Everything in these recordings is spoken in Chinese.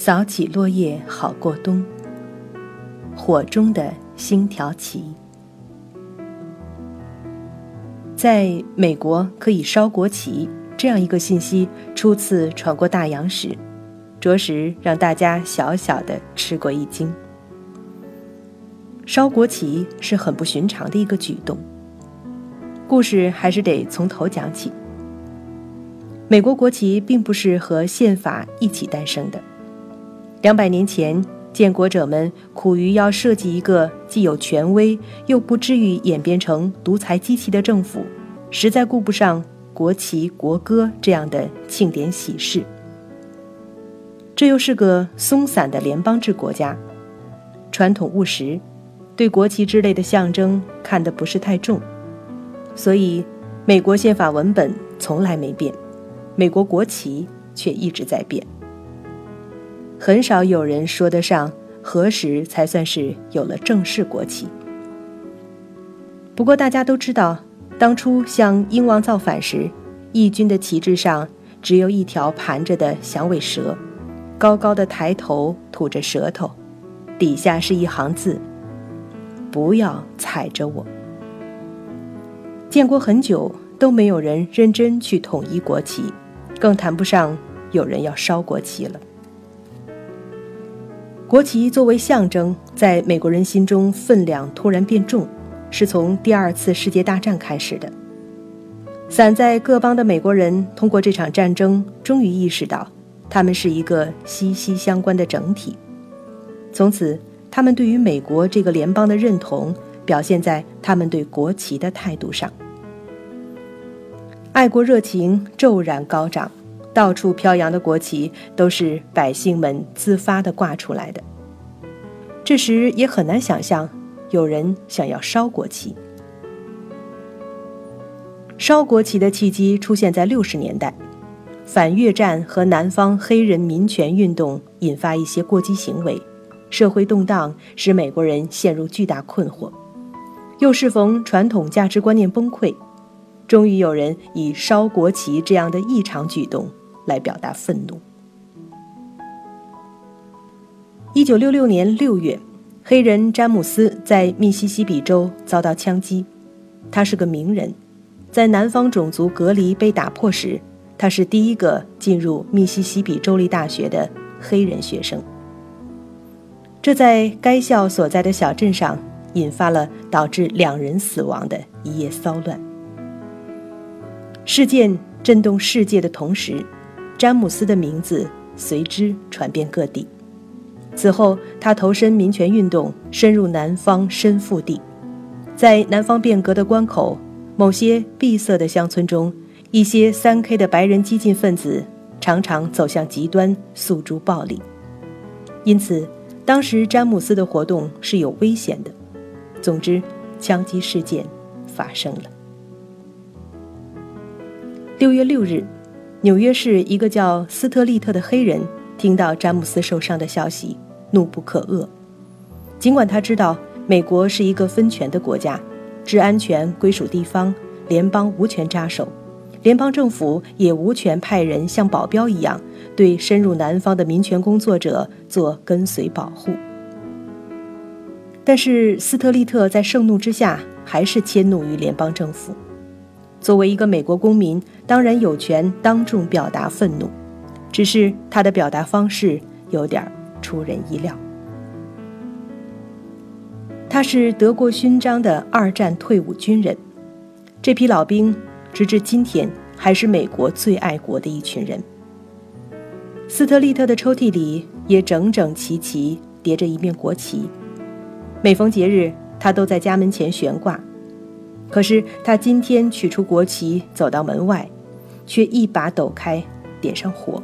扫起落叶好过冬。火中的星条旗，在美国可以烧国旗这样一个信息初次传过大洋时，着实让大家小小的吃过一惊。烧国旗是很不寻常的一个举动。故事还是得从头讲起。美国国旗并不是和宪法一起诞生的，两百年前。建国者们苦于要设计一个既有权威又不至于演变成独裁机器的政府，实在顾不上国旗国歌这样的庆典喜事。这又是个松散的联邦制国家，传统务实，对国旗之类的象征看得不是太重，所以美国宪法文本从来没变，美国国旗却一直在变。很少有人说得上何时才算是有了正式国旗。不过大家都知道，当初向英王造反时，义军的旗帜上只有一条盘着的响尾蛇，高高的抬头吐着舌头，底下是一行字：“不要踩着我。”建国很久都没有人认真去统一国旗，更谈不上有人要烧国旗了。国旗作为象征，在美国人心中分量突然变重，是从第二次世界大战开始的。散在各邦的美国人通过这场战争，终于意识到，他们是一个息息相关的整体。从此，他们对于美国这个联邦的认同，表现在他们对国旗的态度上。爱国热情骤然高涨。到处飘扬的国旗都是百姓们自发地挂出来的。这时也很难想象有人想要烧国旗。烧国旗的契机出现在六十年代，反越战和南方黑人民权运动引发一些过激行为，社会动荡使美国人陷入巨大困惑，又适逢传统价值观念崩溃，终于有人以烧国旗这样的异常举动。来表达愤怒。一九六六年六月，黑人詹姆斯在密西西比州遭到枪击。他是个名人，在南方种族隔离被打破时，他是第一个进入密西西比州立大学的黑人学生。这在该校所在的小镇上引发了导致两人死亡的一夜骚乱。事件震动世界的同时。詹姆斯的名字随之传遍各地。此后，他投身民权运动，深入南方深腹地。在南方变革的关口，某些闭塞的乡村中，一些三 K 的白人激进分子常常走向极端，诉诸暴力。因此，当时詹姆斯的活动是有危险的。总之，枪击事件发生了。六月六日。纽约市一个叫斯特利特的黑人听到詹姆斯受伤的消息，怒不可遏。尽管他知道美国是一个分权的国家，治安权归属地方，联邦无权扎手，联邦政府也无权派人像保镖一样对深入南方的民权工作者做跟随保护。但是斯特利特在盛怒之下，还是迁怒于联邦政府。作为一个美国公民，当然有权当众表达愤怒，只是他的表达方式有点出人意料。他是得过勋章的二战退伍军人，这批老兵直至今天还是美国最爱国的一群人。斯特利特的抽屉里也整整齐齐叠着一面国旗，每逢节日，他都在家门前悬挂。可是他今天取出国旗，走到门外，却一把抖开，点上火，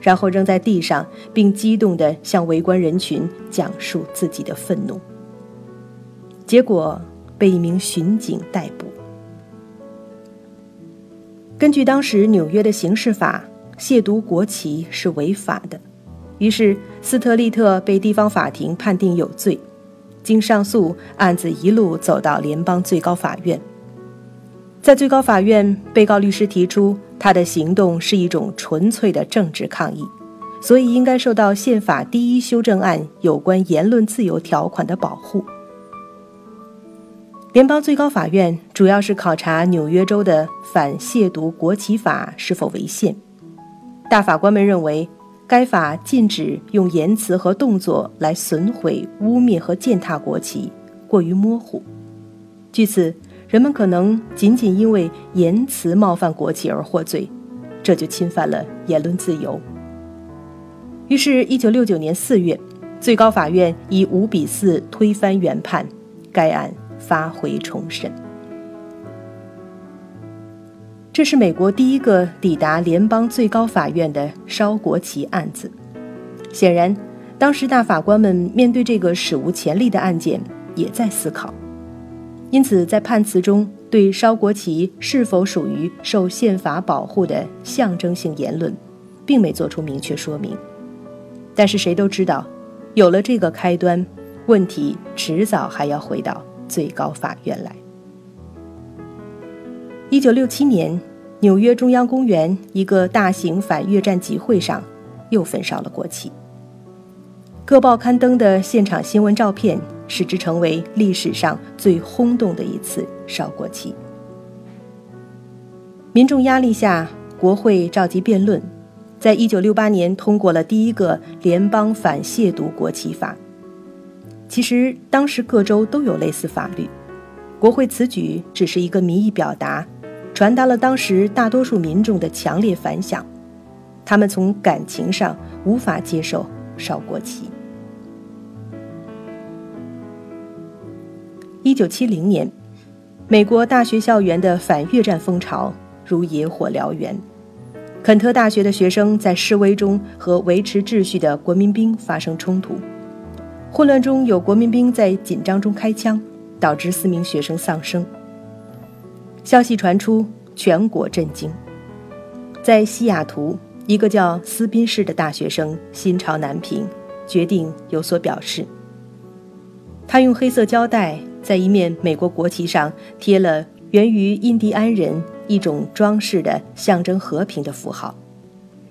然后扔在地上，并激动地向围观人群讲述自己的愤怒。结果被一名巡警逮捕。根据当时纽约的刑事法，亵渎国旗是违法的，于是斯特利特被地方法庭判定有罪。经上诉，案子一路走到联邦最高法院。在最高法院，被告律师提出，他的行动是一种纯粹的政治抗议，所以应该受到宪法第一修正案有关言论自由条款的保护。联邦最高法院主要是考察纽约州的反亵渎国旗法是否违宪。大法官们认为，该法禁止用言辞和动作来损毁、污蔑和践踏国旗，过于模糊。据此，人们可能仅仅因为言辞冒犯国旗而获罪，这就侵犯了言论自由。于是，一九六九年四月，最高法院以五比四推翻原判，该案。发回重审。这是美国第一个抵达联邦最高法院的烧国旗案子。显然，当时大法官们面对这个史无前例的案件，也在思考。因此，在判词中对烧国旗是否属于受宪法保护的象征性言论，并没做出明确说明。但是谁都知道，有了这个开端，问题迟早还要回到。最高法院来。一九六七年，纽约中央公园一个大型反越战集会上，又焚烧了国旗。各报刊登的现场新闻照片，使之成为历史上最轰动的一次烧国旗。民众压力下，国会召集辩论，在一九六八年通过了第一个联邦反亵渎国旗法。其实当时各州都有类似法律，国会此举只是一个民意表达，传达了当时大多数民众的强烈反响，他们从感情上无法接受烧国旗。一九七零年，美国大学校园的反越战风潮如野火燎原，肯特大学的学生在示威中和维持秩序的国民兵发生冲突。混乱中有国民兵在紧张中开枪，导致四名学生丧生。消息传出，全国震惊。在西雅图，一个叫斯宾士的大学生心潮难平，决定有所表示。他用黑色胶带在一面美国国旗上贴了源于印第安人一种装饰的象征和平的符号，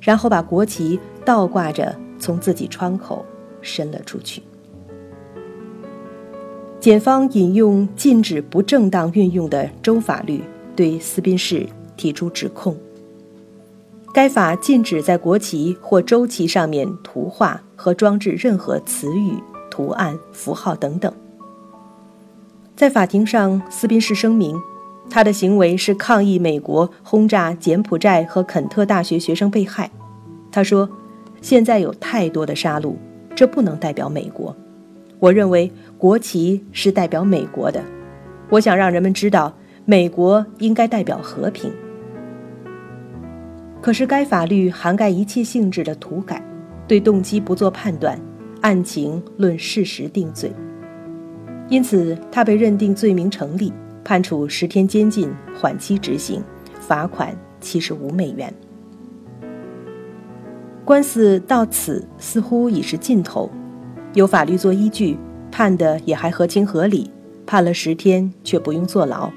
然后把国旗倒挂着从自己窗口伸了出去。检方引用禁止不正当运用的州法律，对斯宾士提出指控。该法禁止在国旗或州旗上面涂画和装置任何词语、图案、符号等等。在法庭上，斯宾士声明，他的行为是抗议美国轰炸柬埔寨和肯特大学学生被害。他说：“现在有太多的杀戮，这不能代表美国。”我认为国旗是代表美国的，我想让人们知道，美国应该代表和平。可是该法律涵盖一切性质的涂改，对动机不做判断，案情论事实定罪，因此他被认定罪名成立，判处十天监禁，缓期执行，罚款七十五美元。官司到此似乎已是尽头。有法律做依据，判的也还合情合理，判了十天却不用坐牢，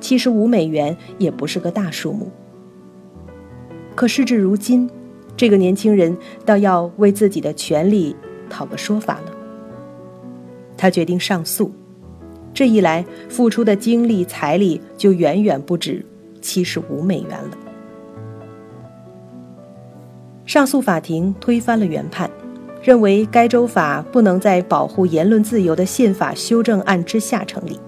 七十五美元也不是个大数目。可事至如今，这个年轻人倒要为自己的权利讨个说法了。他决定上诉，这一来付出的精力财力就远远不止七十五美元了。上诉法庭推翻了原判。认为该州法不能在保护言论自由的宪法修正案之下成立，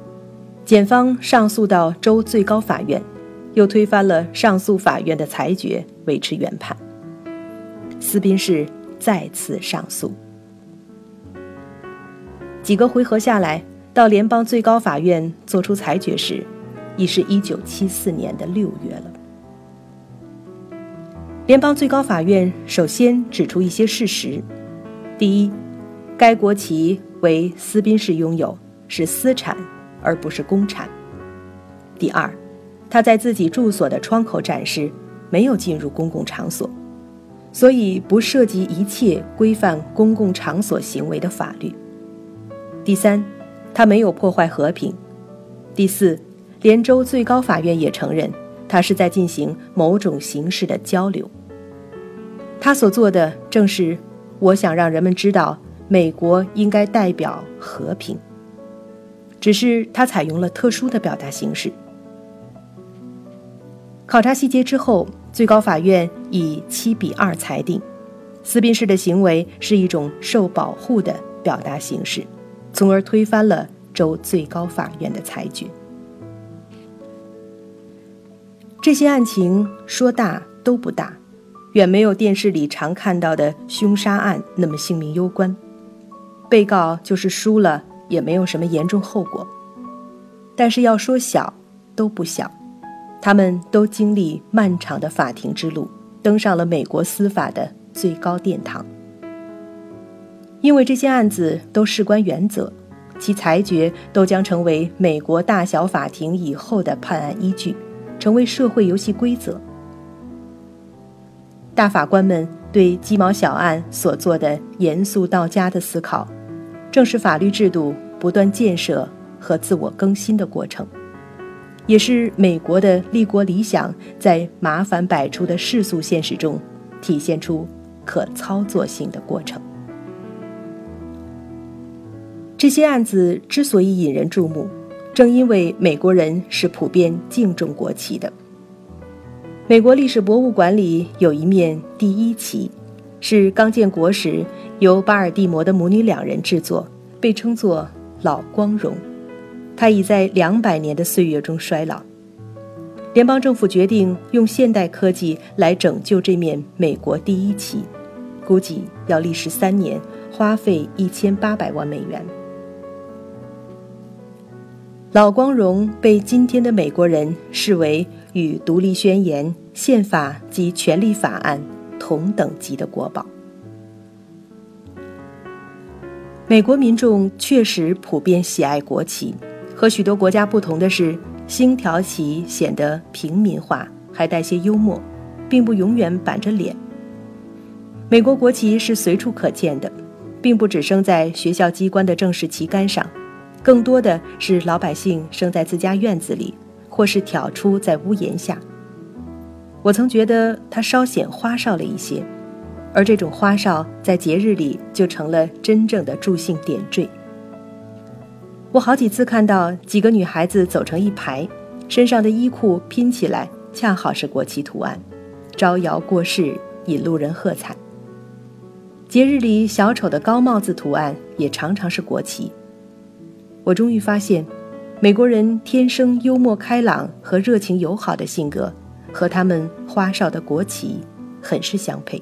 检方上诉到州最高法院，又推翻了上诉法院的裁决，维持原判。斯宾士再次上诉，几个回合下来，到联邦最高法院作出裁决时，已是一九七四年的六月了。联邦最高法院首先指出一些事实。第一，该国旗为斯宾士拥有，是私产，而不是公产。第二，他在自己住所的窗口展示，没有进入公共场所，所以不涉及一切规范公共场所行为的法律。第三，他没有破坏和平。第四，连州最高法院也承认，他是在进行某种形式的交流。他所做的正是我想让人们知道，美国应该代表和平。只是他采用了特殊的表达形式。考察细节之后，最高法院以七比二裁定，斯宾士的行为是一种受保护的表达形式，从而推翻了州最高法院的裁决。这些案情说大都不大，远没有电视里常看到的凶杀案那么性命攸关。被告就是输了。也没有什么严重后果，但是要说小，都不小。他们都经历漫长的法庭之路，登上了美国司法的最高殿堂。因为这些案子都事关原则，其裁决都将成为美国大小法庭以后的判案依据，成为社会游戏规则。大法官们对鸡毛小案所做的严肃到家的思考。正是法律制度不断建设和自我更新的过程，也是美国的立国理想在麻烦百出的世俗现实中体现出可操作性的过程。这些案子之所以引人注目，正因为美国人是普遍敬重国旗的。美国历史博物馆里有一面第一旗。是刚建国时由巴尔的摩的母女两人制作，被称作“老光荣”。它已在两百年的岁月中衰老。联邦政府决定用现代科技来拯救这面美国第一旗，估计要历时三年，花费一千八百万美元。老光荣被今天的美国人视为与《独立宣言》、宪法及权利法案。同等级的国宝。美国民众确实普遍喜爱国旗，和许多国家不同的是，星条旗显得平民化，还带些幽默，并不永远板着脸。美国国旗是随处可见的，并不只生在学校机关的正式旗杆上，更多的是老百姓生在自家院子里，或是挑出在屋檐下。我曾觉得它稍显花哨了一些，而这种花哨在节日里就成了真正的助兴点缀。我好几次看到几个女孩子走成一排，身上的衣裤拼起来恰好是国旗图案，招摇过市，引路人喝彩。节日里小丑的高帽子图案也常常是国旗。我终于发现，美国人天生幽默开朗和热情友好的性格。和他们花哨的国旗很是相配。